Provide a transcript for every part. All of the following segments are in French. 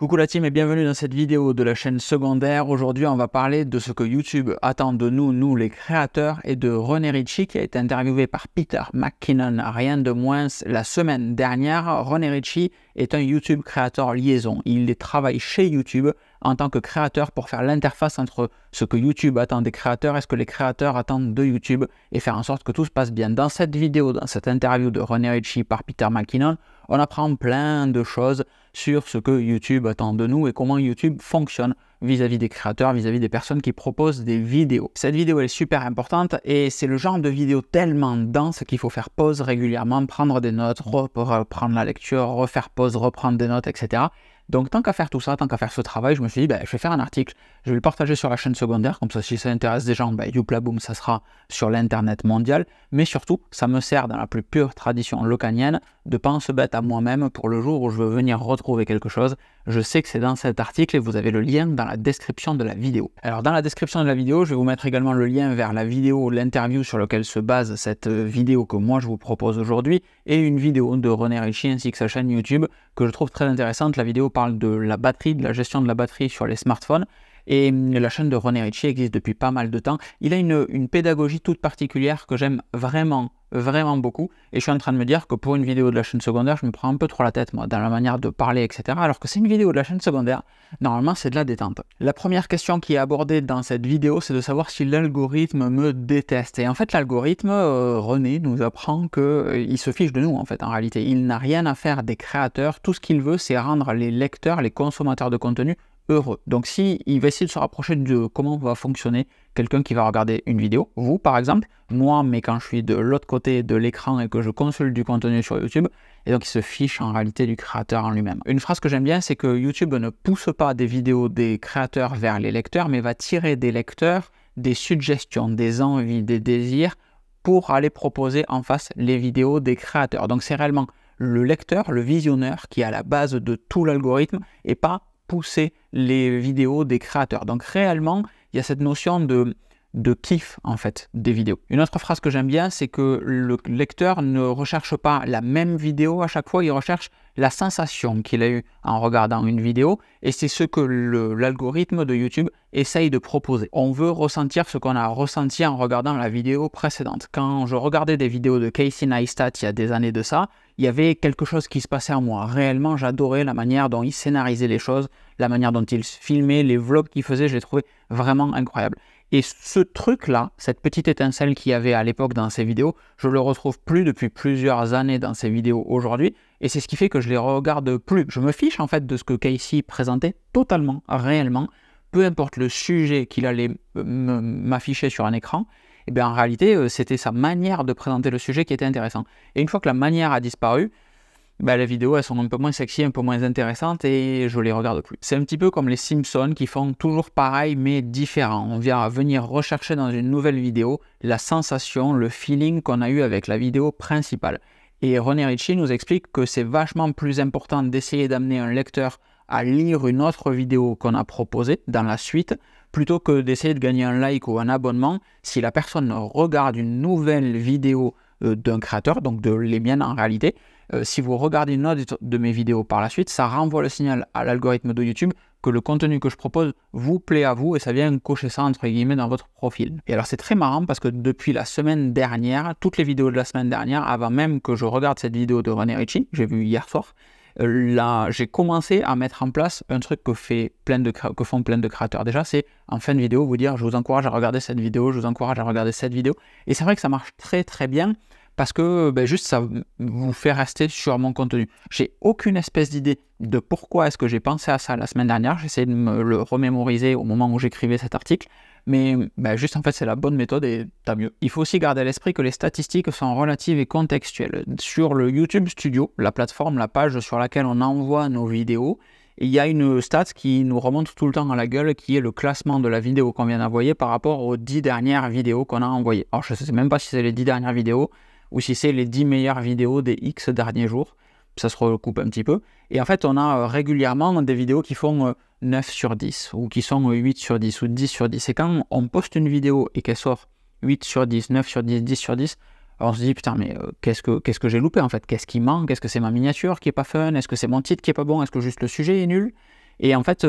Coucou la team et bienvenue dans cette vidéo de la chaîne secondaire. Aujourd'hui, on va parler de ce que YouTube attend de nous, nous les créateurs, et de René Ritchie qui a été interviewé par Peter McKinnon, rien de moins la semaine dernière. René Ritchie est un YouTube créateur liaison. Il travaille chez YouTube en tant que créateur pour faire l'interface entre ce que YouTube attend des créateurs et ce que les créateurs attendent de YouTube et faire en sorte que tout se passe bien. Dans cette vidéo, dans cette interview de René Ritchie par Peter McKinnon, on apprend plein de choses sur ce que YouTube attend de nous et comment YouTube fonctionne vis-à-vis des créateurs, vis-à-vis des personnes qui proposent des vidéos. Cette vidéo est super importante et c'est le genre de vidéo tellement dense qu'il faut faire pause régulièrement, prendre des notes, reprendre la lecture, refaire pause, reprendre des notes, etc. Donc tant qu'à faire tout ça, tant qu'à faire ce travail, je me suis dit, ben, je vais faire un article, je vais le partager sur la chaîne secondaire, comme ça si ça intéresse des gens, ben, Youplaboom, ça sera sur l'Internet mondial, mais surtout, ça me sert dans la plus pure tradition locanienne de pas se bête à moi-même pour le jour où je veux venir retrouver quelque chose. Je sais que c'est dans cet article et vous avez le lien dans la description de la vidéo. Alors dans la description de la vidéo, je vais vous mettre également le lien vers la vidéo, l'interview sur laquelle se base cette vidéo que moi je vous propose aujourd'hui, et une vidéo de René Ritchie ainsi que sa chaîne YouTube que je trouve très intéressante. La vidéo parle de la batterie, de la gestion de la batterie sur les smartphones. Et hum, la chaîne de René Ritchie existe depuis pas mal de temps. Il a une, une pédagogie toute particulière que j'aime vraiment vraiment beaucoup. Et je suis en train de me dire que pour une vidéo de la chaîne secondaire, je me prends un peu trop la tête, moi, dans la manière de parler, etc. Alors que c'est une vidéo de la chaîne secondaire, normalement, c'est de la détente. La première question qui est abordée dans cette vidéo, c'est de savoir si l'algorithme me déteste. Et en fait, l'algorithme, euh, René nous apprend qu'il euh, se fiche de nous, en fait, en réalité. Il n'a rien à faire des créateurs. Tout ce qu'il veut, c'est rendre les lecteurs, les consommateurs de contenu heureux. Donc si il va essayer de se rapprocher de comment va fonctionner quelqu'un qui va regarder une vidéo, vous par exemple, moi mais quand je suis de l'autre côté de l'écran et que je consulte du contenu sur YouTube, et donc il se fiche en réalité du créateur en lui-même. Une phrase que j'aime bien, c'est que YouTube ne pousse pas des vidéos des créateurs vers les lecteurs, mais va tirer des lecteurs des suggestions, des envies, des désirs pour aller proposer en face les vidéos des créateurs. Donc c'est réellement le lecteur, le visionneur qui est à la base de tout l'algorithme et pas pousser les vidéos des créateurs. Donc réellement, il y a cette notion de, de kiff en fait des vidéos. Une autre phrase que j'aime bien, c'est que le lecteur ne recherche pas la même vidéo à chaque fois, il recherche la sensation qu'il a eue en regardant une vidéo, et c'est ce que l'algorithme de YouTube essaye de proposer. On veut ressentir ce qu'on a ressenti en regardant la vidéo précédente. Quand je regardais des vidéos de Casey Neistat il y a des années de ça, il y avait quelque chose qui se passait en moi. Réellement, j'adorais la manière dont il scénarisait les choses, la manière dont il filmait, les vlogs qu'il faisait, je les trouvais vraiment incroyables. Et ce truc-là, cette petite étincelle qu'il y avait à l'époque dans ces vidéos, je le retrouve plus depuis plusieurs années dans ces vidéos aujourd'hui. Et c'est ce qui fait que je les regarde plus. Je me fiche en fait de ce que Casey présentait totalement, réellement. Peu importe le sujet qu'il allait m'afficher sur un écran, et eh bien en réalité, euh, c'était sa manière de présenter le sujet qui était intéressant. Et une fois que la manière a disparu, bah, vidéos elles sont un peu moins sexy, un peu moins intéressantes et je les regarde plus. C'est un petit peu comme les Simpsons qui font toujours pareil mais différent. On vient venir rechercher dans une nouvelle vidéo la sensation, le feeling qu'on a eu avec la vidéo principale. Et René Ritchie nous explique que c'est vachement plus important d'essayer d'amener un lecteur à lire une autre vidéo qu'on a proposée dans la suite plutôt que d'essayer de gagner un like ou un abonnement si la personne regarde une nouvelle vidéo euh, d'un créateur, donc de les miennes en réalité, euh, si vous regardez une autre de mes vidéos par la suite, ça renvoie le signal à l'algorithme de YouTube que le contenu que je propose vous plaît à vous et ça vient cocher ça entre guillemets dans votre profil. Et alors c'est très marrant parce que depuis la semaine dernière, toutes les vidéos de la semaine dernière, avant même que je regarde cette vidéo de René Ritchie, j'ai vu hier soir, euh, là j'ai commencé à mettre en place un truc que, fait plein de, que font plein de créateurs. Déjà c'est en fin de vidéo vous dire je vous encourage à regarder cette vidéo, je vous encourage à regarder cette vidéo. Et c'est vrai que ça marche très très bien parce que ben, juste ça vous fait rester sur mon contenu. J'ai aucune espèce d'idée de pourquoi est-ce que j'ai pensé à ça la semaine dernière. J'essaie de me le remémoriser au moment où j'écrivais cet article. Mais ben, juste en fait c'est la bonne méthode et tant mieux. Il faut aussi garder à l'esprit que les statistiques sont relatives et contextuelles. Sur le YouTube Studio, la plateforme, la page sur laquelle on envoie nos vidéos, il y a une stat qui nous remonte tout le temps à la gueule, qui est le classement de la vidéo qu'on vient d'envoyer par rapport aux 10 dernières vidéos qu'on a envoyées. Alors je ne sais même pas si c'est les 10 dernières vidéos, ou si c'est les 10 meilleures vidéos des X derniers jours. Ça se recoupe un petit peu. Et en fait, on a euh, régulièrement des vidéos qui font 9 euh, sur 10, ou qui sont 8 sur 10, ou 10 sur 10. Et quand on poste une vidéo et qu'elle sort 8 sur 10, 9 sur 10, 10 sur 10, on se dit, putain, mais euh, qu'est-ce que, qu'est-ce que j'ai loupé en fait? Qu'est-ce qui manque? Est-ce que c'est ma miniature qui est pas fun? Est-ce que c'est mon titre qui est pas bon? Est-ce que juste le sujet est nul? Et en fait,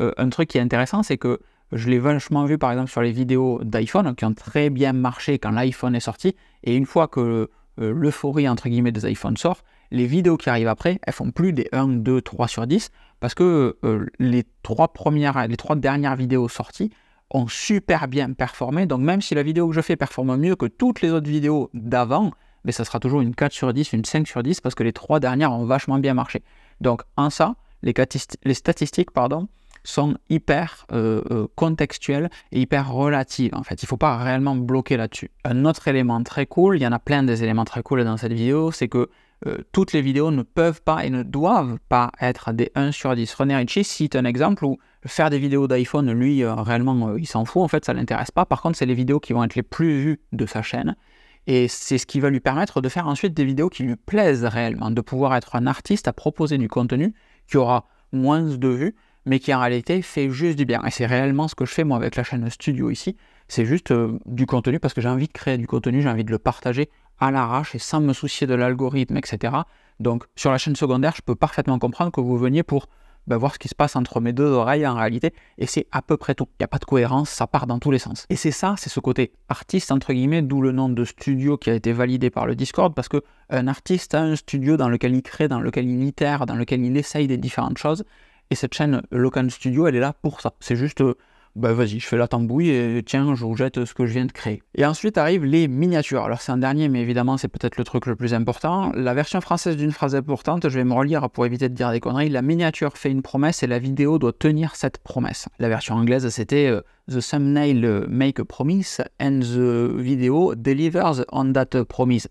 un truc qui est intéressant, c'est que je l'ai vachement vu par exemple sur les vidéos d'iPhone qui ont très bien marché quand l'iPhone est sorti. Et une fois que l'euphorie entre guillemets des iPhones sort, les vidéos qui arrivent après, elles font plus des 1, 2, 3 sur 10 parce que les, trois premières, les trois dernières vidéos sorties ont super bien performé. Donc même si la vidéo que je fais performe mieux que toutes les autres vidéos d'avant, mais ça sera toujours une 4 sur 10, une 5 sur 10 parce que les trois dernières ont vachement bien marché. Donc en ça, les statistiques pardon, sont hyper euh, euh, contextuelles et hyper relatives en fait. Il ne faut pas réellement bloquer là-dessus. Un autre élément très cool, il y en a plein des éléments très cool dans cette vidéo, c'est que euh, toutes les vidéos ne peuvent pas et ne doivent pas être des 1 sur 10. René Ritchie cite un exemple où faire des vidéos d'iPhone, lui, réellement, il s'en fout, en fait, ça ne l'intéresse pas. Par contre, c'est les vidéos qui vont être les plus vues de sa chaîne. Et c'est ce qui va lui permettre de faire ensuite des vidéos qui lui plaisent réellement, de pouvoir être un artiste à proposer du contenu qui aura moins de vues, mais qui en réalité fait juste du bien. Et c'est réellement ce que je fais moi avec la chaîne Studio ici. C'est juste euh, du contenu parce que j'ai envie de créer du contenu, j'ai envie de le partager à l'arrache et sans me soucier de l'algorithme, etc. Donc sur la chaîne secondaire, je peux parfaitement comprendre que vous veniez pour bah, voir ce qui se passe entre mes deux oreilles en réalité, et c'est à peu près tout. Il n'y a pas de cohérence, ça part dans tous les sens. Et c'est ça, c'est ce côté artiste, entre guillemets, d'où le nom de studio qui a été validé par le Discord, parce que un artiste a un studio dans lequel il crée, dans lequel il itère, dans lequel il essaye des différentes choses, et cette chaîne Locan Studio, elle est là pour ça. C'est juste bah vas-y, je fais la tambouille et tiens, je vous jette ce que je viens de créer. Et ensuite arrivent les miniatures. Alors c'est un dernier, mais évidemment c'est peut-être le truc le plus important. La version française d'une phrase importante, je vais me relire pour éviter de dire des conneries. La miniature fait une promesse et la vidéo doit tenir cette promesse. La version anglaise c'était euh, The thumbnail make a promise and the video delivers on that promise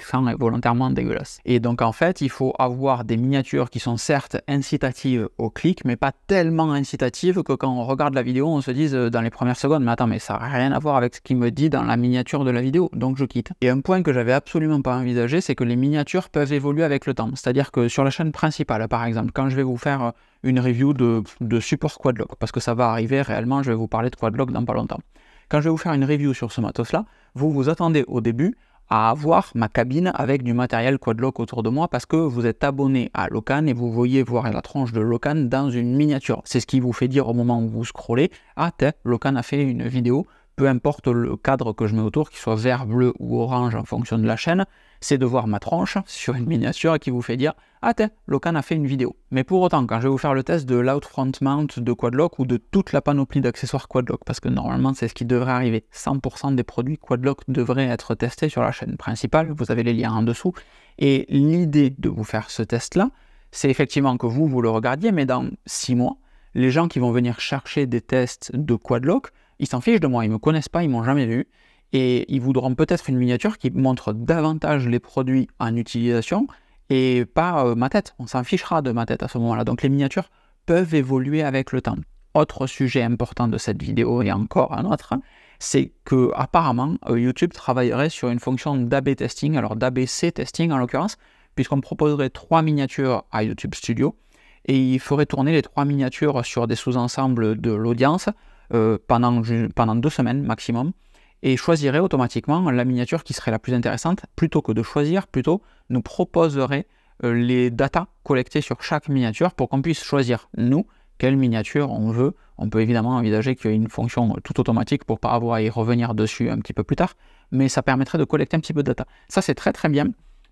fin est volontairement dégueulasse. Et donc en fait, il faut avoir des miniatures qui sont certes incitatives au clic, mais pas tellement incitatives que quand on regarde la vidéo, on se dise euh, dans les premières secondes, mais attends, mais ça n'a rien à voir avec ce qu'il me dit dans la miniature de la vidéo, donc je quitte. Et un point que j'avais absolument pas envisagé, c'est que les miniatures peuvent évoluer avec le temps. C'est-à-dire que sur la chaîne principale, par exemple, quand je vais vous faire euh, une review de, de support Quadlock, parce que ça va arriver réellement, je vais vous parler de Quadlock dans pas longtemps. Quand je vais vous faire une review sur ce matos-là, vous vous attendez au début à avoir ma cabine avec du matériel Quadlock autour de moi parce que vous êtes abonné à Locan et vous voyez voir la tranche de Locan dans une miniature. C'est ce qui vous fait dire au moment où vous scrollez Ah, Locan a fait une vidéo peu importe le cadre que je mets autour, qu'il soit vert, bleu ou orange en fonction de la chaîne, c'est de voir ma tranche sur une miniature qui vous fait dire Ah, tiens, Locan a fait une vidéo. Mais pour autant, quand je vais vous faire le test de l'outfront mount de Quadlock ou de toute la panoplie d'accessoires Quadlock, parce que normalement c'est ce qui devrait arriver, 100% des produits Quadlock devraient être testés sur la chaîne principale, vous avez les liens en dessous. Et l'idée de vous faire ce test-là, c'est effectivement que vous, vous le regardiez, mais dans 6 mois, les gens qui vont venir chercher des tests de Quadlock, ils s'en fichent de moi, ils me connaissent pas, ils m'ont jamais vu, et ils voudront peut-être une miniature qui montre davantage les produits en utilisation et pas euh, ma tête. On s'en fichera de ma tête à ce moment-là. Donc les miniatures peuvent évoluer avec le temps. Autre sujet important de cette vidéo et encore un autre, c'est que apparemment euh, YouTube travaillerait sur une fonction d'AB testing, alors d'ABC testing en l'occurrence, puisqu'on proposerait trois miniatures à YouTube Studio et il ferait tourner les trois miniatures sur des sous-ensembles de l'audience euh, pendant, pendant deux semaines maximum et choisirait automatiquement la miniature qui serait la plus intéressante plutôt que de choisir, plutôt nous proposerait euh, les datas collectées sur chaque miniature pour qu'on puisse choisir nous quelle miniature on veut. On peut évidemment envisager qu'il y ait une fonction tout automatique pour pas avoir à y revenir dessus un petit peu plus tard, mais ça permettrait de collecter un petit peu de data. Ça c'est très très bien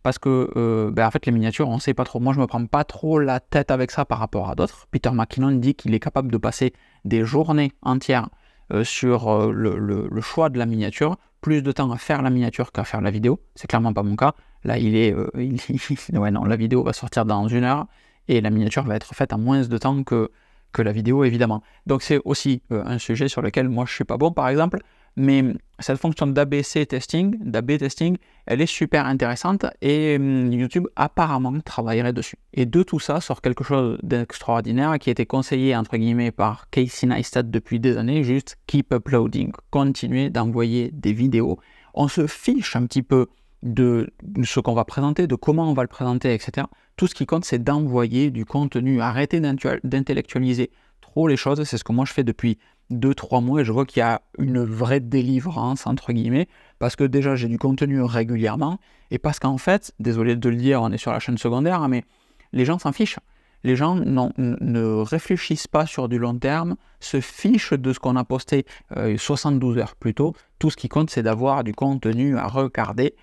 parce que euh, ben, en fait les miniatures on sait pas trop. Moi je me prends pas trop la tête avec ça par rapport à d'autres. Peter McKinnon dit qu'il est capable de passer des journées entières euh, sur euh, le, choix de la miniature, plus de temps à faire la miniature qu'à faire la vidéo. C'est clairement pas mon cas. Là il est, ouais non la vidéo va sortir dans une heure et la miniature va être faite en moins de temps que que la vidéo évidemment. Donc c'est aussi un sujet sur lequel moi je suis pas bon par exemple mais cette fonction d'ABC testing, d'AB testing, elle est super intéressante et hum, YouTube apparemment travaillerait dessus. Et de tout ça sort quelque chose d'extraordinaire qui été conseillé entre guillemets par Casey Neistat depuis des années, juste keep uploading, continuer d'envoyer des vidéos. On se fiche un petit peu de ce qu'on va présenter, de comment on va le présenter, etc. Tout ce qui compte, c'est d'envoyer du contenu. Arrêtez d'intellectualiser trop les choses. C'est ce que moi je fais depuis deux, trois mois et je vois qu'il y a une vraie délivrance, entre guillemets, parce que déjà j'ai du contenu régulièrement et parce qu'en fait, désolé de le dire, on est sur la chaîne secondaire, mais les gens s'en fichent. Les gens ne réfléchissent pas sur du long terme, se fichent de ce qu'on a posté 72 euh, heures plus tôt. Tout ce qui compte, c'est d'avoir du contenu à regarder.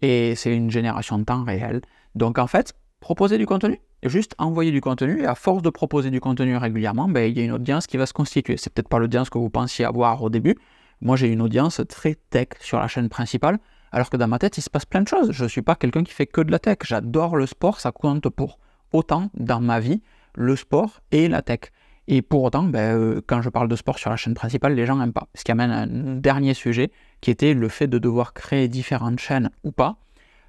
Et c'est une génération de temps réel. Donc en fait, proposer du contenu, juste envoyer du contenu, et à force de proposer du contenu régulièrement, ben, il y a une audience qui va se constituer. C'est peut-être pas l'audience que vous pensiez avoir au début. Moi, j'ai une audience très tech sur la chaîne principale, alors que dans ma tête, il se passe plein de choses. Je ne suis pas quelqu'un qui fait que de la tech. J'adore le sport, ça compte pour autant dans ma vie le sport et la tech. Et pour autant, ben, euh, quand je parle de sport sur la chaîne principale, les gens n'aiment pas. Ce qui amène à un dernier sujet, qui était le fait de devoir créer différentes chaînes ou pas.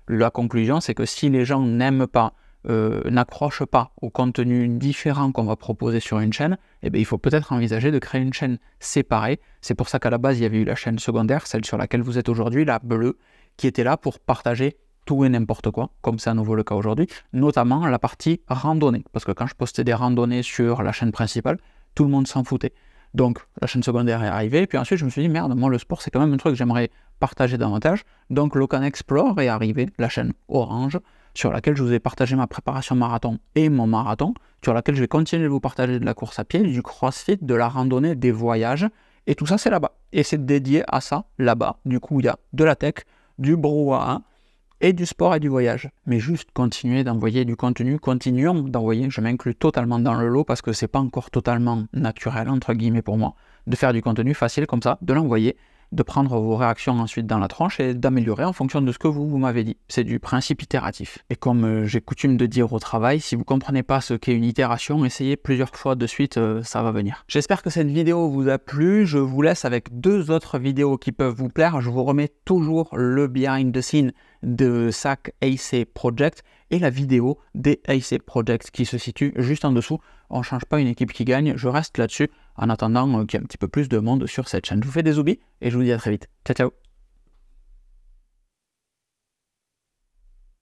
La conclusion, c'est que si les gens n'aiment pas, euh, n'accrochent pas au contenu différent qu'on va proposer sur une chaîne, eh bien, il faut peut-être envisager de créer une chaîne séparée. C'est pour ça qu'à la base, il y avait eu la chaîne secondaire, celle sur laquelle vous êtes aujourd'hui, la bleue, qui était là pour partager tout et n'importe quoi, comme c'est à nouveau le cas aujourd'hui, notamment la partie randonnée. Parce que quand je postais des randonnées sur la chaîne principale, tout le monde s'en foutait. Donc la chaîne secondaire est arrivée, puis ensuite je me suis dit, merde, moi le sport c'est quand même un truc que j'aimerais partager davantage. Donc Locan Explore est arrivé, la chaîne orange, sur laquelle je vous ai partagé ma préparation marathon et mon marathon, sur laquelle je vais continuer de vous partager de la course à pied, du crossfit, de la randonnée, des voyages, et tout ça c'est là-bas. Et c'est dédié à ça, là-bas. Du coup, il y a de la tech, du brouhaha, et du sport et du voyage. Mais juste continuer d'envoyer du contenu, continuons d'envoyer, je m'inclus totalement dans le lot parce que c'est pas encore totalement naturel, entre guillemets pour moi, de faire du contenu facile comme ça, de l'envoyer de prendre vos réactions ensuite dans la tranche et d'améliorer en fonction de ce que vous, m'avez dit. C'est du principe itératif. Et comme euh, j'ai coutume de dire au travail, si vous ne comprenez pas ce qu'est une itération, essayez plusieurs fois de suite, euh, ça va venir. J'espère que cette vidéo vous a plu. Je vous laisse avec deux autres vidéos qui peuvent vous plaire. Je vous remets toujours le behind the scene de SAC AC Project et la vidéo des AC Project qui se situe juste en dessous. On ne change pas une équipe qui gagne, je reste là-dessus en attendant qu'il y ait un petit peu plus de monde sur cette chaîne. Je vous fais des oublis et je vous dis à très vite. Ciao ciao